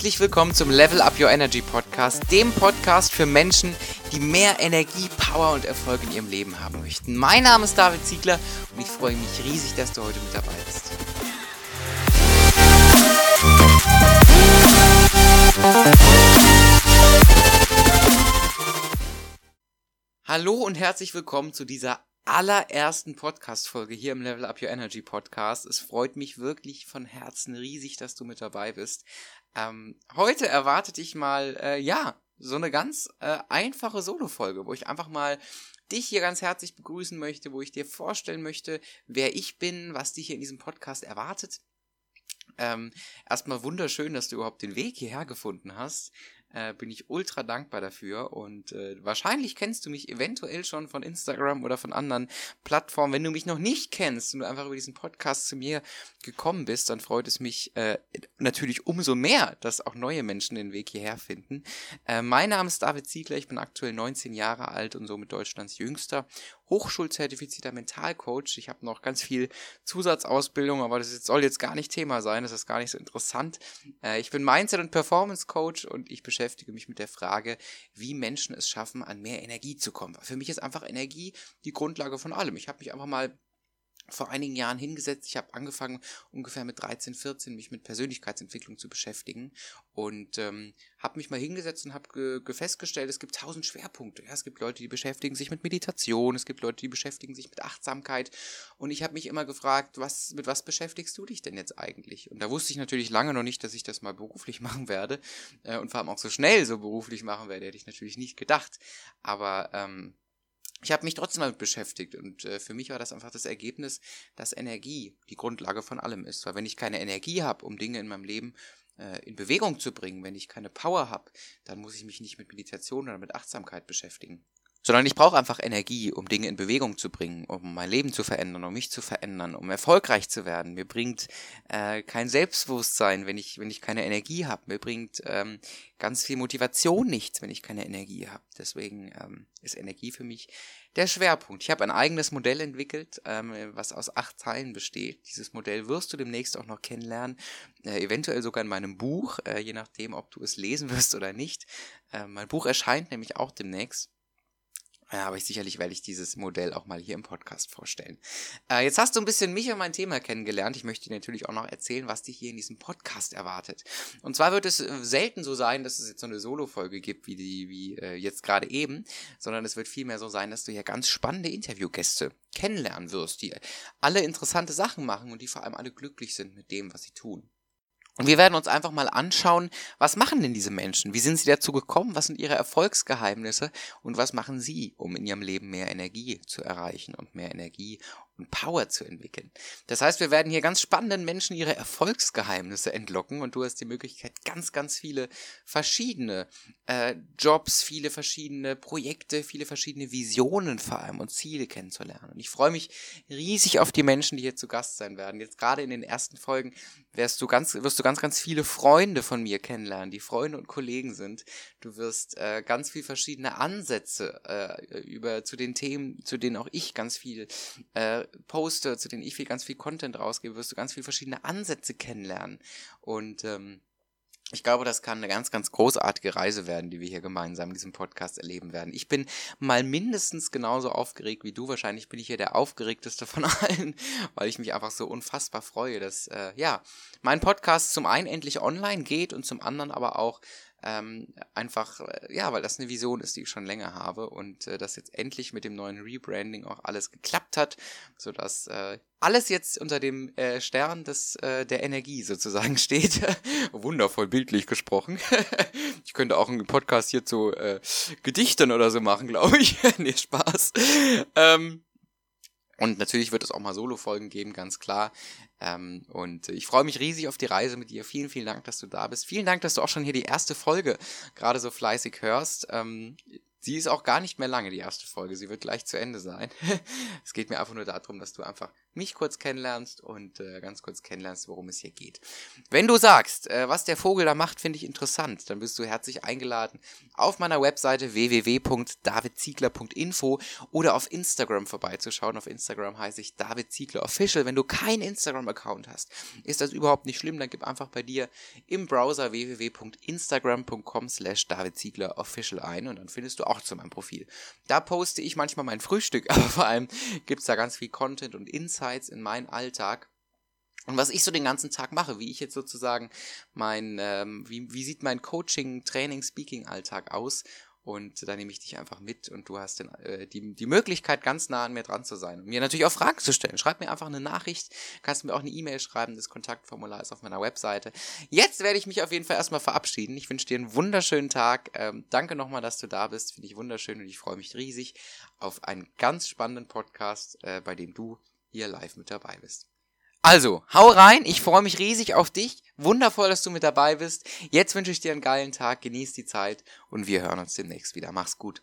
Herzlich willkommen zum Level Up Your Energy Podcast, dem Podcast für Menschen, die mehr Energie, Power und Erfolg in ihrem Leben haben möchten. Mein Name ist David Ziegler und ich freue mich riesig, dass du heute mit dabei bist. Hallo und herzlich willkommen zu dieser allerersten Podcast-Folge hier im Level Up Your Energy Podcast. Es freut mich wirklich von Herzen riesig, dass du mit dabei bist. Ähm, heute erwartet dich mal, äh, ja, so eine ganz äh, einfache Solo-Folge, wo ich einfach mal dich hier ganz herzlich begrüßen möchte, wo ich dir vorstellen möchte, wer ich bin, was dich hier in diesem Podcast erwartet. Ähm, erstmal wunderschön, dass du überhaupt den Weg hierher gefunden hast äh, bin ich ultra dankbar dafür. Und äh, wahrscheinlich kennst du mich eventuell schon von Instagram oder von anderen Plattformen. Wenn du mich noch nicht kennst und einfach über diesen Podcast zu mir gekommen bist, dann freut es mich äh, natürlich umso mehr, dass auch neue Menschen den Weg hierher finden. Äh, mein Name ist David Ziegler, ich bin aktuell 19 Jahre alt und somit Deutschlands jüngster Hochschulzertifizierter Mentalcoach. Ich habe noch ganz viel Zusatzausbildung, aber das soll jetzt gar nicht Thema sein, das ist gar nicht so interessant. Äh, ich bin Mindset- und Performance Coach und ich beschäftige mich mit der Frage, wie Menschen es schaffen, an mehr Energie zu kommen. Für mich ist einfach Energie die Grundlage von allem. Ich habe mich einfach mal vor einigen Jahren hingesetzt. Ich habe angefangen, ungefähr mit 13, 14 mich mit Persönlichkeitsentwicklung zu beschäftigen und ähm, habe mich mal hingesetzt und habe ge festgestellt, es gibt tausend Schwerpunkte. Ja? Es gibt Leute, die beschäftigen sich mit Meditation, es gibt Leute, die beschäftigen sich mit Achtsamkeit und ich habe mich immer gefragt, was mit was beschäftigst du dich denn jetzt eigentlich? Und da wusste ich natürlich lange noch nicht, dass ich das mal beruflich machen werde äh, und vor allem auch so schnell so beruflich machen werde, hätte ich natürlich nicht gedacht. Aber ähm, ich habe mich trotzdem damit beschäftigt und äh, für mich war das einfach das Ergebnis, dass Energie die Grundlage von allem ist. Weil wenn ich keine Energie habe, um Dinge in meinem Leben äh, in Bewegung zu bringen, wenn ich keine Power habe, dann muss ich mich nicht mit Meditation oder mit Achtsamkeit beschäftigen sondern ich brauche einfach Energie, um Dinge in Bewegung zu bringen, um mein Leben zu verändern, um mich zu verändern, um erfolgreich zu werden. Mir bringt äh, kein Selbstbewusstsein, wenn ich, wenn ich keine Energie habe. Mir bringt ähm, ganz viel Motivation nichts, wenn ich keine Energie habe. Deswegen ähm, ist Energie für mich der Schwerpunkt. Ich habe ein eigenes Modell entwickelt, ähm, was aus acht Teilen besteht. Dieses Modell wirst du demnächst auch noch kennenlernen, äh, eventuell sogar in meinem Buch, äh, je nachdem, ob du es lesen wirst oder nicht. Äh, mein Buch erscheint nämlich auch demnächst. Ja, aber ich, sicherlich werde ich dieses Modell auch mal hier im Podcast vorstellen. Äh, jetzt hast du ein bisschen mich und mein Thema kennengelernt. Ich möchte dir natürlich auch noch erzählen, was dich hier in diesem Podcast erwartet. Und zwar wird es äh, selten so sein, dass es jetzt so eine Solo-Folge gibt, wie die, wie äh, jetzt gerade eben, sondern es wird vielmehr so sein, dass du hier ganz spannende Interviewgäste kennenlernen wirst, die alle interessante Sachen machen und die vor allem alle glücklich sind mit dem, was sie tun. Und wir werden uns einfach mal anschauen, was machen denn diese Menschen? Wie sind sie dazu gekommen? Was sind ihre Erfolgsgeheimnisse? Und was machen sie, um in ihrem Leben mehr Energie zu erreichen und mehr Energie und Power zu entwickeln. Das heißt, wir werden hier ganz spannenden Menschen ihre Erfolgsgeheimnisse entlocken und du hast die Möglichkeit, ganz, ganz viele verschiedene äh, Jobs, viele verschiedene Projekte, viele verschiedene Visionen vor allem und Ziele kennenzulernen. Und ich freue mich riesig auf die Menschen, die hier zu Gast sein werden. Jetzt gerade in den ersten Folgen wirst du ganz, wirst du ganz, ganz viele Freunde von mir kennenlernen, die Freunde und Kollegen sind. Du wirst äh, ganz viele verschiedene Ansätze äh, über zu den Themen, zu denen auch ich ganz viel äh, poste, zu denen ich viel, ganz viel Content rausgebe, wirst du ganz viele verschiedene Ansätze kennenlernen. Und ähm, ich glaube, das kann eine ganz, ganz großartige Reise werden, die wir hier gemeinsam in diesem Podcast erleben werden. Ich bin mal mindestens genauso aufgeregt wie du. Wahrscheinlich bin ich hier der aufgeregteste von allen, weil ich mich einfach so unfassbar freue, dass äh, ja mein Podcast zum einen endlich online geht und zum anderen aber auch ähm, einfach, äh, ja, weil das eine Vision ist, die ich schon länger habe und äh, dass jetzt endlich mit dem neuen Rebranding auch alles geklappt hat, sodass äh, alles jetzt unter dem äh, Stern des, äh, der Energie sozusagen steht. Wundervoll bildlich gesprochen. ich könnte auch einen Podcast hier zu äh, Gedichten oder so machen, glaube ich. nee, Spaß. Ähm, und natürlich wird es auch mal Solo-Folgen geben, ganz klar. Ähm, und ich freue mich riesig auf die Reise mit dir. Vielen, vielen Dank, dass du da bist. Vielen Dank, dass du auch schon hier die erste Folge gerade so fleißig hörst. Ähm, Sie ist auch gar nicht mehr lange, die erste Folge. Sie wird gleich zu Ende sein. es geht mir einfach nur darum, dass du einfach mich kurz kennenlernst und äh, ganz kurz kennenlernst, worum es hier geht. Wenn du sagst, äh, was der Vogel da macht, finde ich interessant, dann bist du herzlich eingeladen, auf meiner Webseite www.davidziegler.info oder auf Instagram vorbeizuschauen. Auf Instagram heiße ich David Ziegler Official. Wenn du keinen Instagram-Account hast, ist das überhaupt nicht schlimm. Dann gib einfach bei dir im Browser www.instagram.com slash Official ein und dann findest du auch zu meinem Profil. Da poste ich manchmal mein Frühstück, aber vor allem gibt es da ganz viel Content und Insights in meinen Alltag. Und was ich so den ganzen Tag mache, wie ich jetzt sozusagen mein, ähm, wie, wie sieht mein Coaching, Training, Speaking-Alltag aus und da nehme ich dich einfach mit und du hast den, äh, die, die Möglichkeit, ganz nah an mir dran zu sein und mir natürlich auch Fragen zu stellen. Schreib mir einfach eine Nachricht, kannst mir auch eine E-Mail schreiben, das Kontaktformular ist auf meiner Webseite. Jetzt werde ich mich auf jeden Fall erstmal verabschieden. Ich wünsche dir einen wunderschönen Tag. Ähm, danke nochmal, dass du da bist. Finde ich wunderschön und ich freue mich riesig auf einen ganz spannenden Podcast, äh, bei dem du hier live mit dabei bist. Also, hau rein, ich freue mich riesig auf dich. Wundervoll, dass du mit dabei bist. Jetzt wünsche ich dir einen geilen Tag, genieß die Zeit und wir hören uns demnächst wieder. Mach's gut.